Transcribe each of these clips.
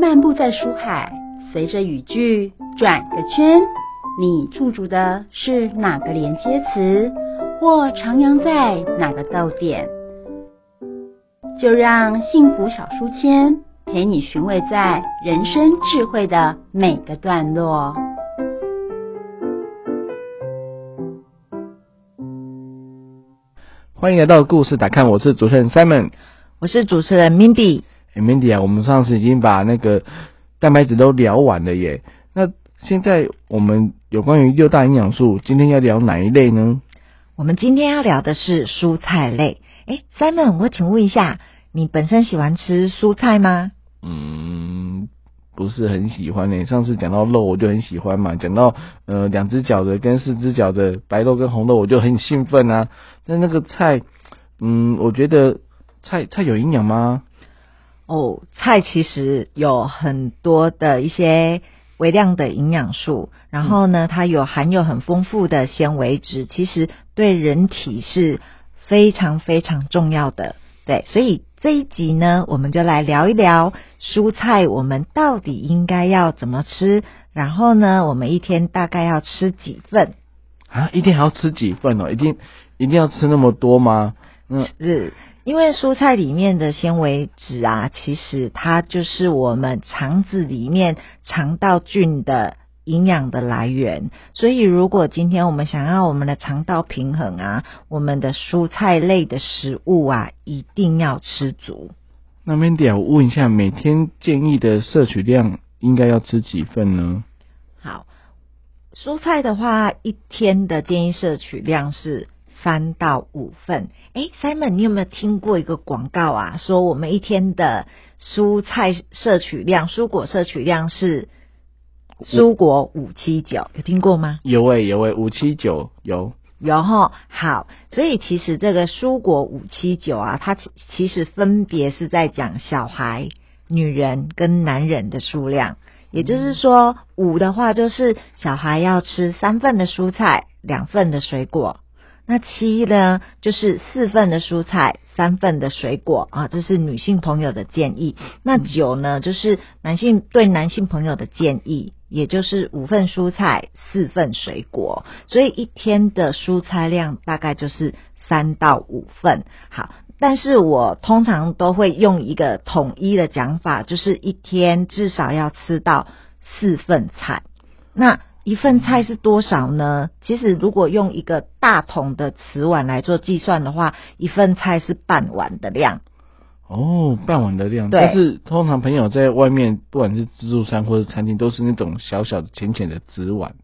漫步在书海，随着语句转个圈，你驻足的是哪个连接词，或徜徉在哪个逗点？就让幸福小书签陪你寻味在人生智慧的每个段落。欢迎来到故事打看，我是主持人 Simon，我是主持人 Mindy。我们上次已经把那个蛋白质都聊完了耶。那现在我们有关于六大营养素，今天要聊哪一类呢？我们今天要聊的是蔬菜类。哎，Simon，我请问一下，你本身喜欢吃蔬菜吗？嗯，不是很喜欢呢。上次讲到肉，我就很喜欢嘛。讲到呃两只脚的跟四只脚的白肉跟红肉，我就很兴奋啊。但那个菜，嗯，我觉得菜菜有营养吗？哦，菜其实有很多的一些微量的营养素，然后呢，它有含有很丰富的纤维质，其实对人体是非常非常重要的。对，所以这一集呢，我们就来聊一聊蔬菜，我们到底应该要怎么吃？然后呢，我们一天大概要吃几份？啊，一天还要吃几份哦？一定一定要吃那么多吗？嗯，是因为蔬菜里面的纤维质啊，其实它就是我们肠子里面肠道菌的营养的来源。所以，如果今天我们想要我们的肠道平衡啊，我们的蔬菜类的食物啊，一定要吃足。那 Mandy 啊，我问一下，每天建议的摄取量应该要吃几份呢？好，蔬菜的话，一天的建议摄取量是。三到五份。哎，Simon，你有没有听过一个广告啊？说我们一天的蔬菜摄取量、蔬果摄取量是蔬果五七九，有听过吗？有诶，有诶，五七九有有哈。好，所以其实这个蔬果五七九啊，它其实分别是在讲小孩、女人跟男人的数量。也就是说，五的话就是小孩要吃三份的蔬菜，两份的水果。那七呢，就是四份的蔬菜，三份的水果啊，这是女性朋友的建议。那九呢，就是男性对男性朋友的建议，也就是五份蔬菜，四份水果。所以一天的蔬菜量大概就是三到五份。好，但是我通常都会用一个统一的讲法，就是一天至少要吃到四份菜。那一份菜是多少呢？其实如果用一个大桶的瓷碗来做计算的话，一份菜是半碗的量。哦，半碗的量。对。但是通常朋友在外面，不管是自助餐或者餐厅，都是那种小小的、浅浅的纸碗，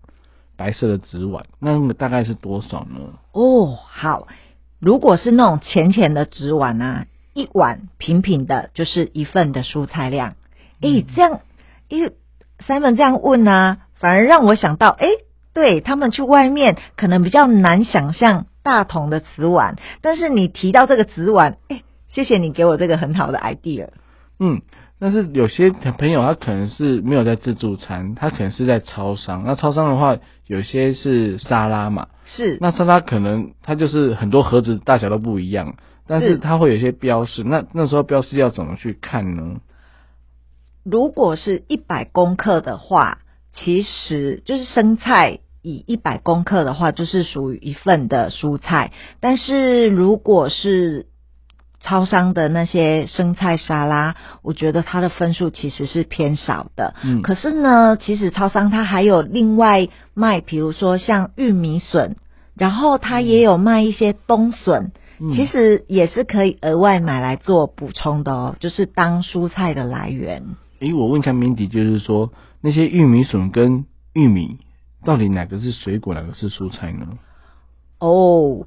白色的纸碗。那么大概是多少呢？哦，好。如果是那种浅浅的纸碗啊，一碗平平的，就是一份的蔬菜量。诶，这样，诶，Simon 这样问呢？反而让我想到，哎，对他们去外面可能比较难想象大桶的瓷碗，但是你提到这个瓷碗，哎，谢谢你给我这个很好的 idea。嗯，但是有些朋友他可能是没有在自助餐，他可能是在超商。那超商的话，有些是沙拉嘛，是。那沙拉可能它就是很多盒子大小都不一样，但是它会有一些标示。那那时候标示要怎么去看呢？如果是一百公克的话。其实就是生菜，以一百公克的话，就是属于一份的蔬菜。但是如果是超商的那些生菜沙拉，我觉得它的分数其实是偏少的。嗯，可是呢，其实超商它还有另外卖，比如说像玉米笋，然后它也有卖一些冬笋，其实也是可以额外买来做补充的哦，就是当蔬菜的来源。诶，我问一下明迪，就是说。那些玉米笋跟玉米，到底哪个是水果，哪个是蔬菜呢？哦，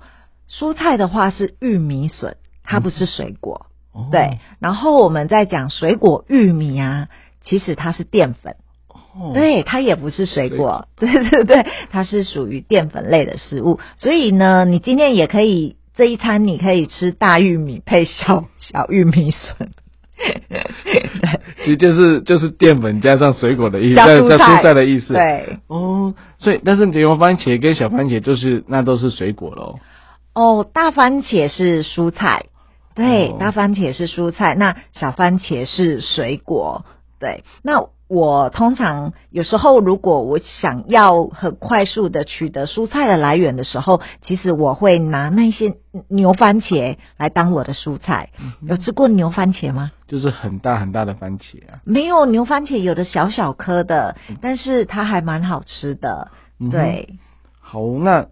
蔬菜的话是玉米笋，它不是水果。对，然后我们在讲水果玉米啊，其实它是淀粉。哦，对，它也不是水果。对对对，它是属于淀粉类的食物。所以呢，你今天也可以这一餐，你可以吃大玉米配小小玉米笋。其实就是就是淀粉加上水果的意思，加蔬菜的意思。对，哦，所以但是你用番茄跟小番茄就是那都是水果喽。哦，大番茄是蔬菜，对，大番茄是蔬菜，那小番茄是水果。对，那我通常有时候如果我想要很快速的取得蔬菜的来源的时候，其实我会拿那些牛番茄来当我的蔬菜。有吃过牛番茄吗？就是很大很大的番茄啊。没有牛番茄，有的小小颗的，但是它还蛮好吃的。嗯对，好，那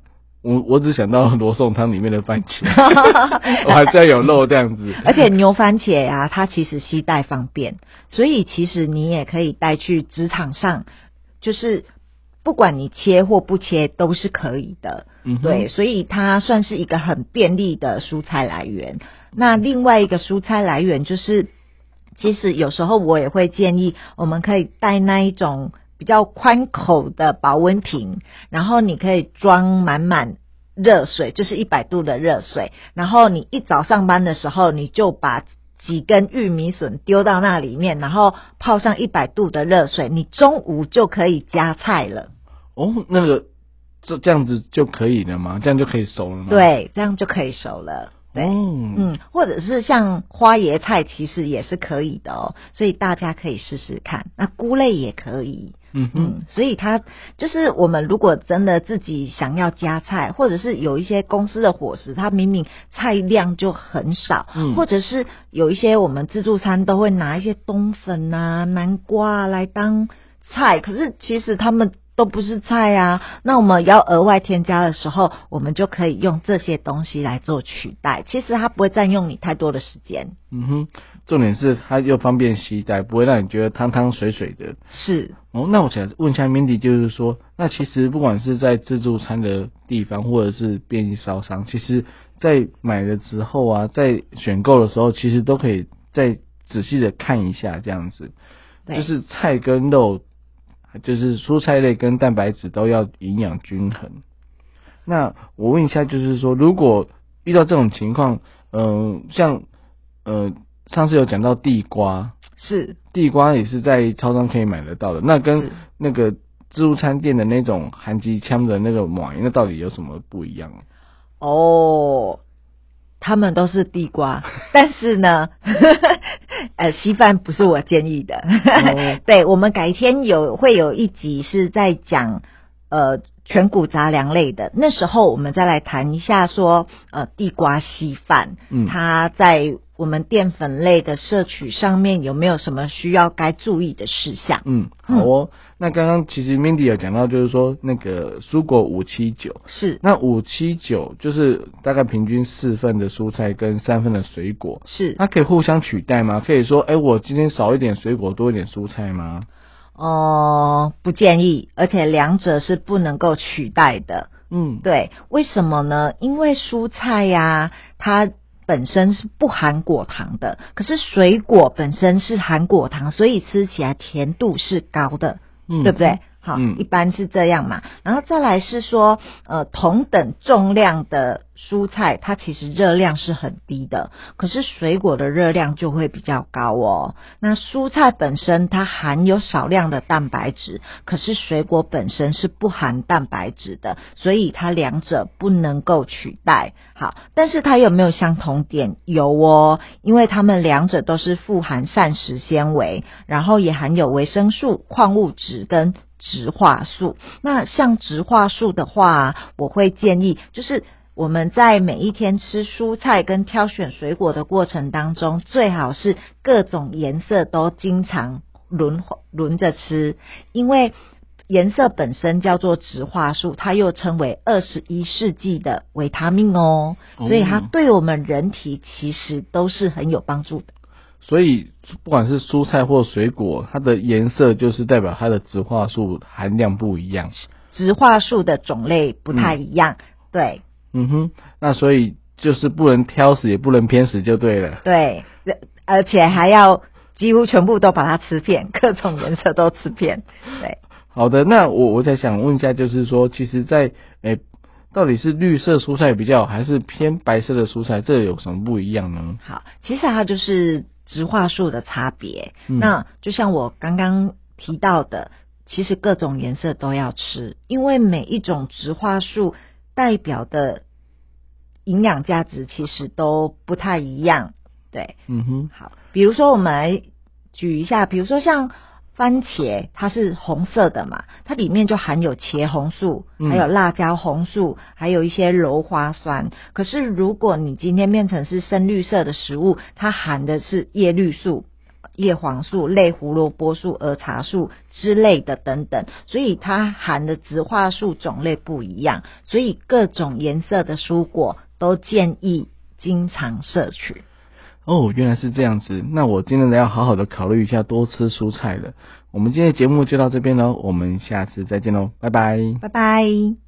我我只想到罗宋汤里面的番茄，我还是要有肉这样子。而且牛番茄呀、它其实携带方便，所以其实你也可以带去职场上，就是不管你切或不切都是可以的。嗯对，，所以它算是一个很便利的蔬菜来源。那另外一个蔬菜来源就是，其实有时候我也会建议，我们可以带那一种比较宽口的保温瓶，然后你可以装满满热水，就是一百度的热水，然后你一早上班的时候，你就把几根玉米笋丢到那里面，然后泡上一百度的热水，你中午就可以加菜了。哦，那个这这样子就可以了吗？这样就可以熟了吗？，对，这样就可以熟了。对。哦，嗯，或者是像花椰菜，其实也是可以的哦，所以大家可以试试看。那菇类也可以，嗯，嗯，所以它就是我们如果真的自己想要加菜，或者是有一些公司的伙食，它明明菜量就很少，嗯或者是有一些我们自助餐都会拿一些冬粉啊、南瓜啊来当菜，可是其实他们。都不是菜啊，那我们要额外添加的时候，我们就可以用这些东西来做取代。其实它不会占用你太多的时间，嗯哼，重点是它又方便携带，不会让你觉得汤汤水水的。是哦，那我想问一下 Mindy，就是说，那其实不管是在自助餐的地方，或者是便利烧商，其实在买的时候啊，在选购的时候，其实都可以再仔细的看一下，这样子，对，就是菜跟肉，就是蔬菜类跟蛋白质都要营养均衡。那我问一下，就是说，如果遇到这种情况，嗯、像呃上次有讲到地瓜，是地瓜也是在超商可以买得到的。那跟那个自助餐店的那种韩吉枪的那个马，那到底有什么不一样？哦，他们都是地瓜，但是呢，呃，稀饭不是我建议的。哦 对，我们改天有会有一集是在讲呃全谷杂粮类的，那时候我们再来谈一下说呃地瓜稀饭，嗯它在我们淀粉类的摄取上面有没有什么需要该注意的事项？嗯，好哦。那刚刚其实 Mindy 有讲到，就是说那个蔬果五七九，是那五七九就是大概平均四份的蔬菜跟三份的水果，是它可以互相取代吗？可以说，哎、我今天少一点水果，多一点蔬菜吗？哦、不建议，而且两者是不能够取代的。嗯，对，为什么呢？因为蔬菜呀、它本身是不含果糖的，可是水果本身是含果糖，所以吃起来甜度是高的，嗯对不对？好，嗯一般是这样嘛。然后再来是说，呃，同等重量的蔬菜，它其实热量是很低的，可是水果的热量就会比较高哦。那蔬菜本身它含有少量的蛋白质，可是水果本身是不含蛋白质的，所以它两者不能够取代。好，但是它有没有相同点？有哦，因为它们两者都是富含膳食纤维，然后也含有维生素、矿物质跟植化素。那像植化素的话，我会建议就是。我们在每一天吃蔬菜跟挑选水果的过程当中，最好是各种颜色都经常轮轮着吃，因为颜色本身叫做植化素，它又称为二十一世纪的维他命哦，所以它哦对我们人体其实都是很有帮助的。所以不管是蔬菜或水果，它的颜色就是代表它的植化素含量不一样。植化素的种类不太一样，对嗯哼，那所以就是不能挑食，也不能偏食，就对了。对，而且还要几乎全部都把它吃遍，各种颜色都吃遍，对。好的，那我我在想问一下，就是说，其实在，诶、到底是绿色蔬菜比较好，还是偏白色的蔬菜？这有什么不一样呢？好，其实它就是植化素的差别。嗯那就像我刚刚提到的，其实各种颜色都要吃，因为每一种植化素代表的营养价值其实都不太一样。对，嗯哼，好，比如说我们来举一下，比如说像番茄，它是红色的嘛，它里面就含有茄红素，嗯还有辣椒红素，还有一些鞣花酸。可是如果你今天变成是深绿色的食物，它含的是叶绿素。叶黄素、类胡萝卜素、儿茶素之类的等等，所以它含的植化素种类不一样，所以各种颜色的蔬果都建议经常摄取。哦，原来是这样子。那我今天要好好的考虑一下，多吃蔬菜了。我们今天的节目就到这边喽，我们下次再见喽，拜拜。拜拜。